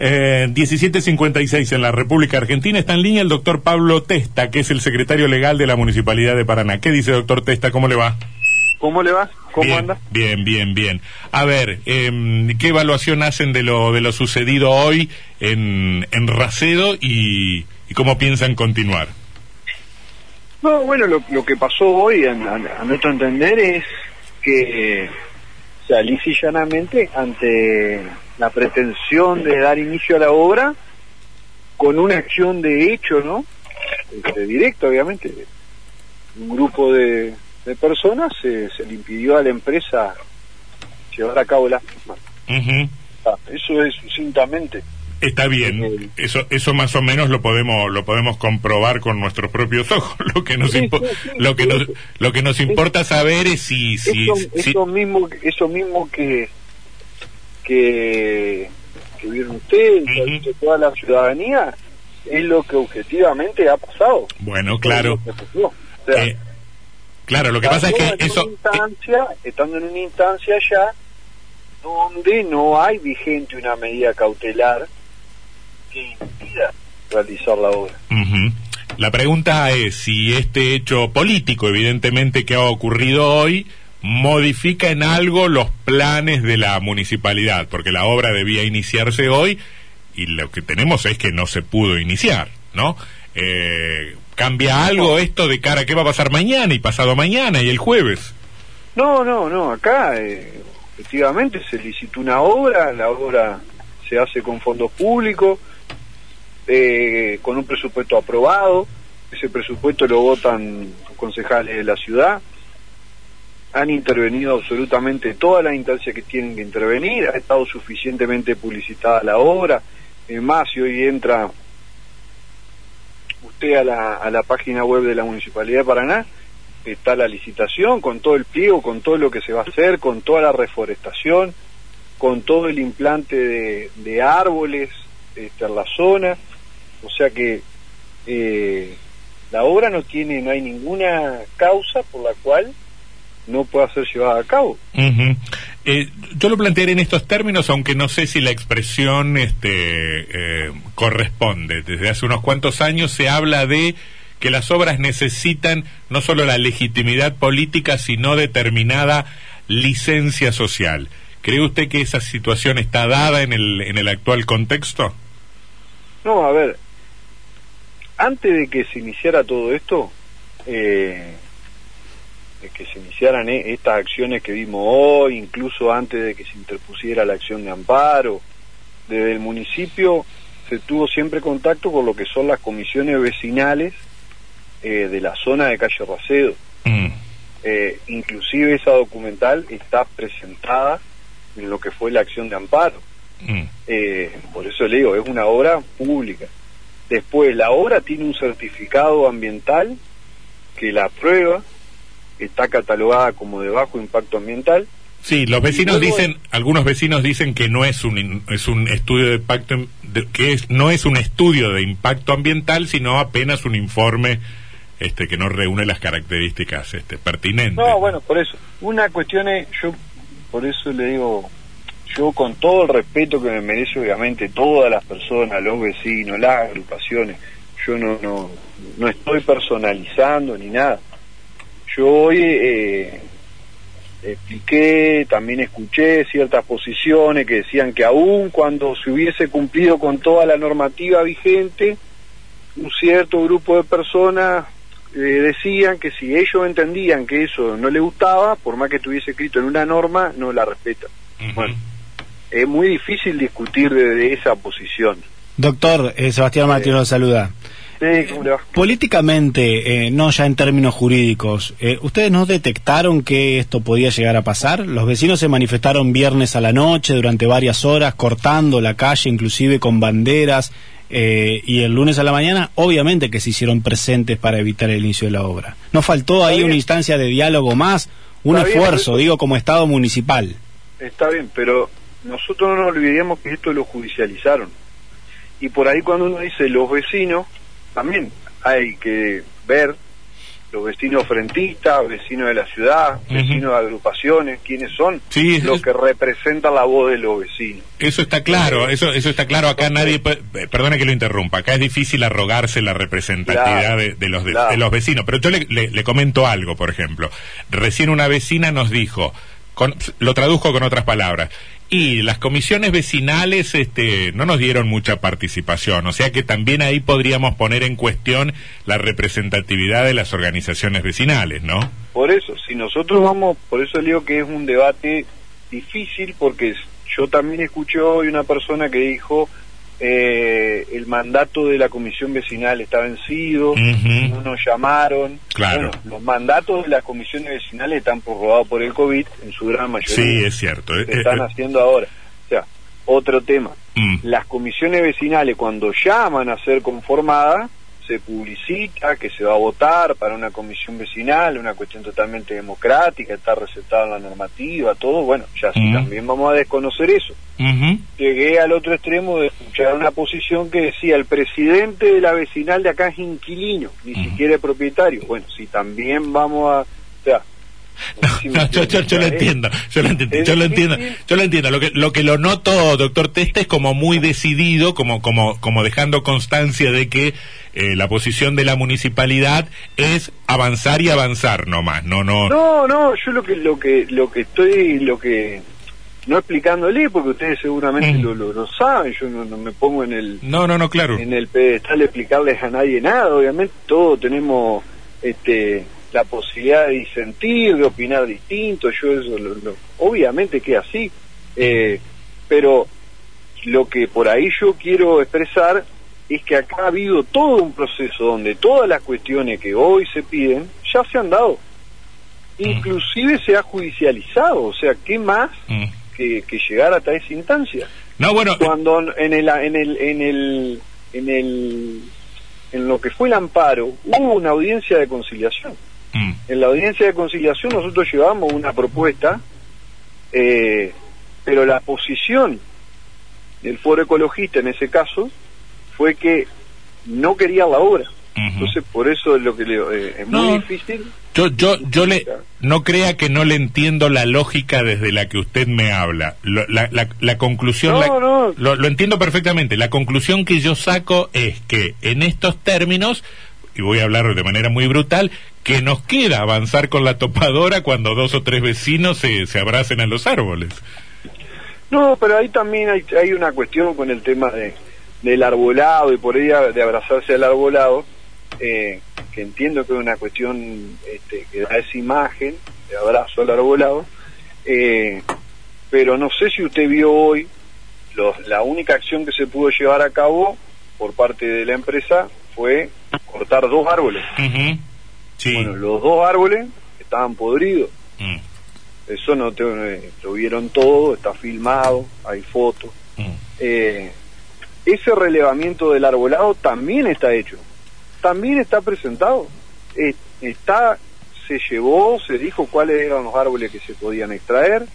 Eh, 1756 en la República Argentina está en línea el doctor Pablo Testa, que es el secretario legal de la Municipalidad de Paraná. ¿Qué dice doctor Testa? ¿Cómo le va? ¿Cómo le va? ¿Cómo bien, anda? Bien, bien, bien. A ver, eh, ¿qué evaluación hacen de lo de lo sucedido hoy en, en Racedo y, y cómo piensan continuar? No, bueno, lo, lo que pasó hoy, a, a- a nuestro entender, es que, eh, o sea, lisa y llanamente, ante la pretensión de dar inicio a la obra, con una acción de hecho, ¿no? Este, directa, obviamente, un grupo de, de personas se, se le impidió a la empresa llevar a cabo la misma. Ujú. Ah, Eso es sucintamente. Está bien, eso eso más o menos lo podemos lo podemos comprobar con nuestros propios ojos. Lo que nos Sí, impo- sí, sí, lo que nos lo que nos importa saber es si si, eso, si- eso mismo eso mismo que que, que vieron ustedes que ha Ujú. visto toda la ciudadanía es lo que objetivamente ha pasado bueno, claro. Que. O sea, Eh, claro, lo que pasa es que en eso estando en una instancia ya donde no hay vigente una medida cautelar que impida realizar la obra Ujú. La pregunta es si este hecho político, evidentemente, que ha ocurrido hoy, modifica en algo los planes de la municipalidad, porque la obra debía iniciarse hoy y lo que tenemos es que no se pudo iniciar, ¿no? Eh, ¿Cambia algo esto de cara a qué va a pasar mañana y pasado mañana y el jueves? No, no, no, acá eh, efectivamente se licitó una obra, la obra se hace con fondos públicos, eh, con un presupuesto aprobado, ese presupuesto lo votan los concejales de la ciudad, han intervenido absolutamente todas las instancias que tienen que intervenir, ha estado suficientemente publicitada la obra, es más, si hoy entra usted a la, a la página web de la Municipalidad de Paraná, está la licitación con todo el pliego, con todo lo que se va a hacer, con toda la reforestación, con todo el implante de, de árboles este, en la zona, o sea que eh, la obra no tiene, no hay ninguna causa por la cual no pueda ser llevada a cabo. Eh, yo lo plantearé en estos términos, aunque no sé si la expresión este, eh, corresponde. Desde hace unos cuantos años se habla de que las obras necesitan no solo la legitimidad política, sino determinada licencia social. ¿Cree usted que esa situación está dada en el, en el actual contexto? No, a ver, antes de que se iniciara todo esto, eh, de que se iniciaran eh, estas acciones que vimos hoy, incluso antes de que se interpusiera la acción de amparo, desde el municipio se tuvo siempre contacto con lo que son las comisiones vecinales eh, de la zona de calle Racedo. Mm, Eh, inclusive esa documental está presentada en lo que fue la acción de amparo. mm. Eh, por eso le digo, es una obra pública. Después, la obra tiene un certificado ambiental que la prueba, está catalogada como de bajo impacto ambiental. Sí, los vecinos luego- dicen, algunos vecinos dicen que no es un es un estudio de impacto de- que es, no es un estudio de impacto ambiental, sino apenas un informe este que no reúne las características este pertinentes. No, bueno, por eso. Una cuestión es, yo, por eso le digo, yo con todo el respeto que me merece obviamente todas las personas, los vecinos, las agrupaciones, yo no, no, no estoy personalizando ni nada. Yo hoy eh, expliqué, también escuché ciertas posiciones que decían que aún cuando se hubiese cumplido con toda la normativa vigente, un cierto grupo de personas eh, decían que si ellos entendían que eso no les gustaba, por más que estuviese escrito en una norma, no la respetan. Bueno, es muy difícil discutir desde esa posición. Doctor, eh, Sebastián Martínez lo saluda. Sí, ¿cómo le va? Políticamente, eh, no ya en términos jurídicos, eh, ¿ustedes no detectaron que esto podía llegar a pasar? Los vecinos se manifestaron viernes a la noche durante varias horas, cortando la calle, inclusive con banderas, eh, y el lunes a la mañana, obviamente que se hicieron presentes para evitar el inicio de la obra. ¿No faltó ahí bien. una instancia de diálogo más, un Está esfuerzo, digo, como Estado municipal? Está bien, pero nosotros no nos olvidemos que esto lo judicializaron. Y por ahí cuando uno dice los vecinos, también hay que ver los vecinos frentistas, vecinos de la ciudad, vecinos de agrupaciones, quiénes son Sí, es- los que representan la voz de los vecinos. Eso está claro, eso, eso está claro. Acá nadie, eh, perdona que lo interrumpa, acá es difícil arrogarse la representatividad Claro, de, de los, de, claro. de los vecinos. Pero yo le, le- le comento algo, por ejemplo. Recién una vecina nos dijo, con- lo traduzco con otras palabras, y las comisiones vecinales este, no nos dieron mucha participación, o sea que también ahí podríamos poner en cuestión la representatividad de las organizaciones vecinales, ¿no? Por eso, si nosotros vamos, por eso digo que es un debate difícil, porque yo también escuché hoy una persona que dijo eh, el mandato de la comisión vecinal está vencido, no nos llamaron. Claro. Bueno, los mandatos de las comisiones vecinales están prorrogados por el COVID en su gran mayoría. Sí, es cierto. Se Eh, eh, están eh, haciendo ahora. O sea, otro tema. mm. Las comisiones vecinales cuando llaman a ser conformadas, se publicita que se va a votar para una comisión vecinal, una cuestión totalmente democrática, está recetada en la normativa, todo, bueno, ya sí, Mm. también vamos a desconocer eso. Llegué al otro extremo de escuchar una posición que decía el presidente de la vecinal de acá es inquilino, ni siquiera es propietario. Bueno, si también vamos a... O sea, no No, yo, yo- yo lo entiendo, yo lo entiendo, yo lo entiendo, yo lo entiendo. Lo que, lo que lo noto, doctor Testa, es como muy decidido, como, como, como dejando constancia de que eh, la posición de la municipalidad es avanzar y avanzar nomás, no, no. No, no, yo lo que lo que lo que estoy lo que no explicándole porque ustedes seguramente Mm. lo, lo, lo saben, yo no, no me pongo en el No, no, no, claro. en el pedestal de explicarles a nadie nada, obviamente todos tenemos este la posibilidad de disentir, de opinar distinto, yo eso lo, lo- obviamente que así, eh, pero lo que por ahí yo quiero expresar es que acá ha habido todo un proceso donde todas las cuestiones que hoy se piden ya se han dado. Inclusive se ha judicializado, o sea, ¿qué más Mm. que, que llegar hasta esa instancia? No, bueno, Cuando en el en el en el en el en lo que fue el amparo hubo una audiencia de conciliación. Mm, En la audiencia de conciliación nosotros llevamos una propuesta, eh, pero la posición del foro ecologista en ese caso fue que no quería la obra. Entonces, por eso es lo que le, eh, es No. muy difícil. Yo, yo, yo le, no crea que no le entiendo la lógica desde la que usted me habla. Lo- la, la, la conclusión, No, la- no. Lo, lo entiendo perfectamente. La conclusión que yo saco es que en estos términos, y voy a hablar de manera muy brutal, que nos queda avanzar con la topadora cuando dos o tres vecinos se, se abracen a los árboles. No, pero ahí también hay, hay una cuestión con el tema de, del arbolado y por ahí de abrazarse al arbolado, eh, que entiendo que es una cuestión este, que da esa imagen de abrazo al arbolado, eh, pero no sé si usted vio hoy los- la única acción que se pudo llevar a cabo por parte de la empresa fue cortar dos árboles. Sí. Bueno, los dos árboles estaban podridos. Mm, Eso no te, eh, lo vieron todo, está filmado, hay fotos. mm. Eh, ese relevamiento del arbolado también está hecho, también está presentado. Eh, está, se llevó, se dijo cuáles eran los árboles que se podían extraer,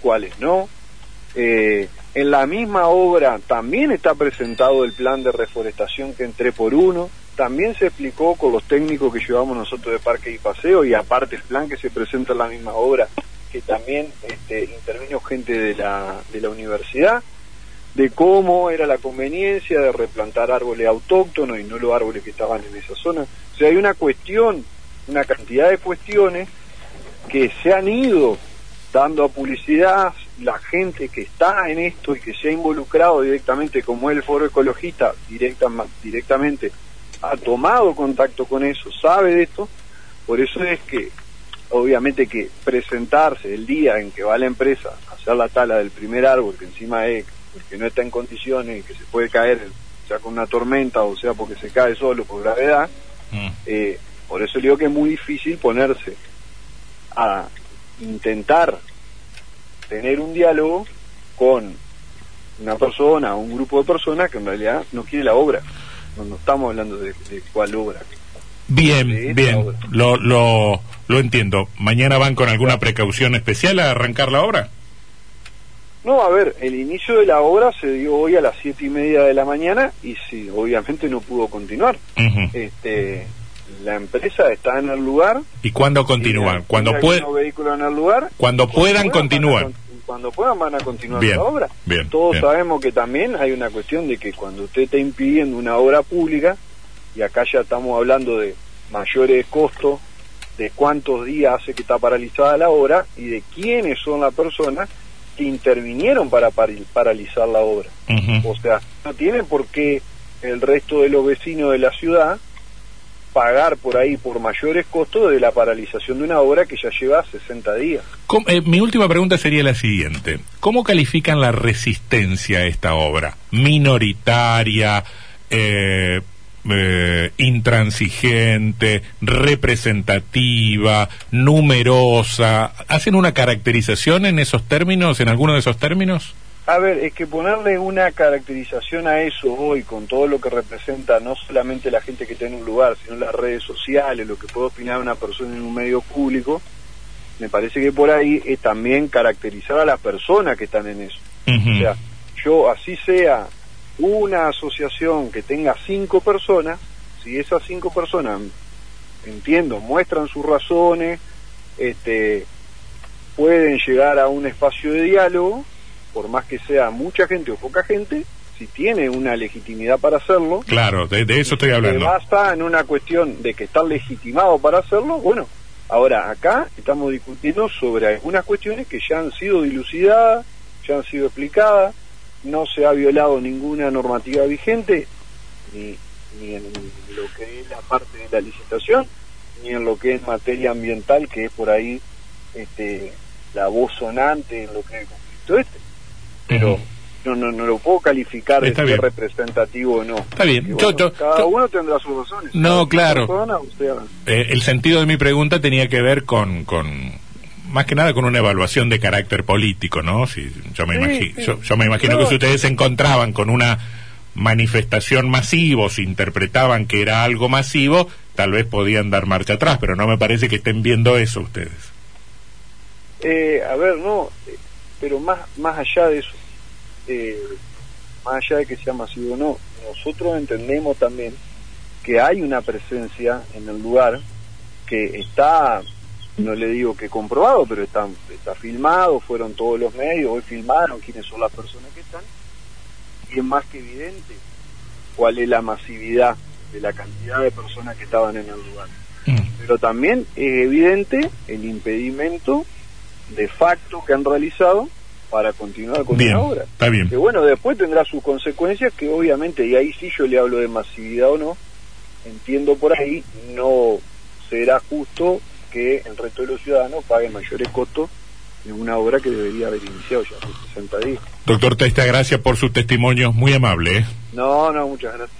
cuáles no. Eh, en la misma obra también está presentado el plan de reforestación que entré por uno, también se explicó con los técnicos que llevamos nosotros de Parque y Paseo y aparte el plan que se presenta en la misma obra que también este, intervino gente de la, de la universidad de cómo era la conveniencia de replantar árboles autóctonos y no los árboles que estaban en esa zona. O sea, hay una cuestión, una cantidad de cuestiones que se han ido dando a publicidad, la gente que está en esto y que se ha involucrado directamente, como el foro ecologista, directa, directamente ha tomado contacto con eso, sabe de esto, por eso es que obviamente que presentarse el día en que va la empresa a hacer la tala del primer árbol, que encima es que no está en condiciones y que se puede caer, sea con una tormenta o sea porque se cae solo por gravedad, Mm. eh, por eso le digo que es muy difícil ponerse a intentar tener un diálogo con una persona o un grupo de personas que en realidad no quiere la obra. No, no estamos hablando de, de cuál obra. Bien, bien, lo, lo, lo entiendo. ¿Mañana van con alguna precaución especial a arrancar la obra? No, a ver, el inicio de la obra se dio hoy a las siete y media de la mañana y sí, obviamente no pudo continuar. Este, la empresa está en el lugar. ¿Y cuándo continúan? Cuando puedan. vehículos en el lugar. Cuando puedan, continúan. Cuando puedan van a continuar la obra. Bien, Todos sabemos que también hay una cuestión de que cuando usted está impidiendo una obra pública, y acá ya estamos hablando de mayores costos, de cuántos días hace que está paralizada la obra y de quiénes son las personas que intervinieron para paralizar la obra. O sea, no tiene por qué el resto de los vecinos de la ciudad pagar por ahí por mayores costos de la paralización de una obra que ya lleva 60 días. Eh, mi última pregunta sería la siguiente. ¿Cómo califican la resistencia a esta obra? ¿Minoritaria? Eh, eh, intransigente, representativa, numerosa. ¿Hacen una caracterización en esos términos, en alguno de esos términos? A ver, es que ponerle una caracterización a eso hoy, con todo lo que representa no solamente la gente que está en un lugar, sino las redes sociales, lo que puede opinar una persona en un medio público, me parece que por ahí es también caracterizar a las personas que están en eso. O sea, yo así sea una asociación que tenga cinco personas, si esas cinco personas, entiendo, muestran sus razones, este, pueden llegar a un espacio de diálogo, por más que sea mucha gente o poca gente, si tiene una legitimidad para hacerlo. Claro, de, eso estoy hablando. basta en una cuestión de que está legitimado para hacerlo, bueno, ahora acá estamos discutiendo sobre algunas cuestiones que ya han sido dilucidadas, ya han sido explicadas, no se ha violado ninguna normativa vigente, ni, ni en lo que es la parte de la licitación, ni en lo que es materia ambiental, que es por ahí este, la voz sonante en lo que es el conflicto este. Pero no, no, no lo puedo calificar de ser representativo o no. Está bien. cada uno tendrá sus razones. No, claro. Eh, el sentido de mi pregunta tenía que ver con, con más que nada con una evaluación de carácter político, ¿no? Si, yo, me imagino, Yo, me imagino que si ustedes se encontraban con una manifestación masiva, si interpretaban que era algo masivo, tal vez podían dar marcha atrás, pero no me parece que estén viendo eso ustedes. Eh, a ver, no, pero más, más allá de eso, eh, más allá de que sea masivo o no, nosotros entendemos también que hay una presencia en el lugar que está no le digo que comprobado, pero está, está filmado, fueron todos los medios, hoy filmaron quiénes son las personas que están, y es más que evidente cuál es la masividad de la cantidad de personas que estaban en el lugar. Mm. Pero también es evidente el impedimento de facto que han realizado para continuar con la obra. Está bien. Que bueno, después tendrá sus consecuencias que obviamente, y ahí sí yo le hablo de masividad o no, entiendo por ahí, no será justo que el resto de los ciudadanos paguen mayores costos en una obra que debería haber iniciado ya hace 60 días. Doctor Testa, gracias por su testimonio, muy amable. ¿eh? No, no, muchas gracias.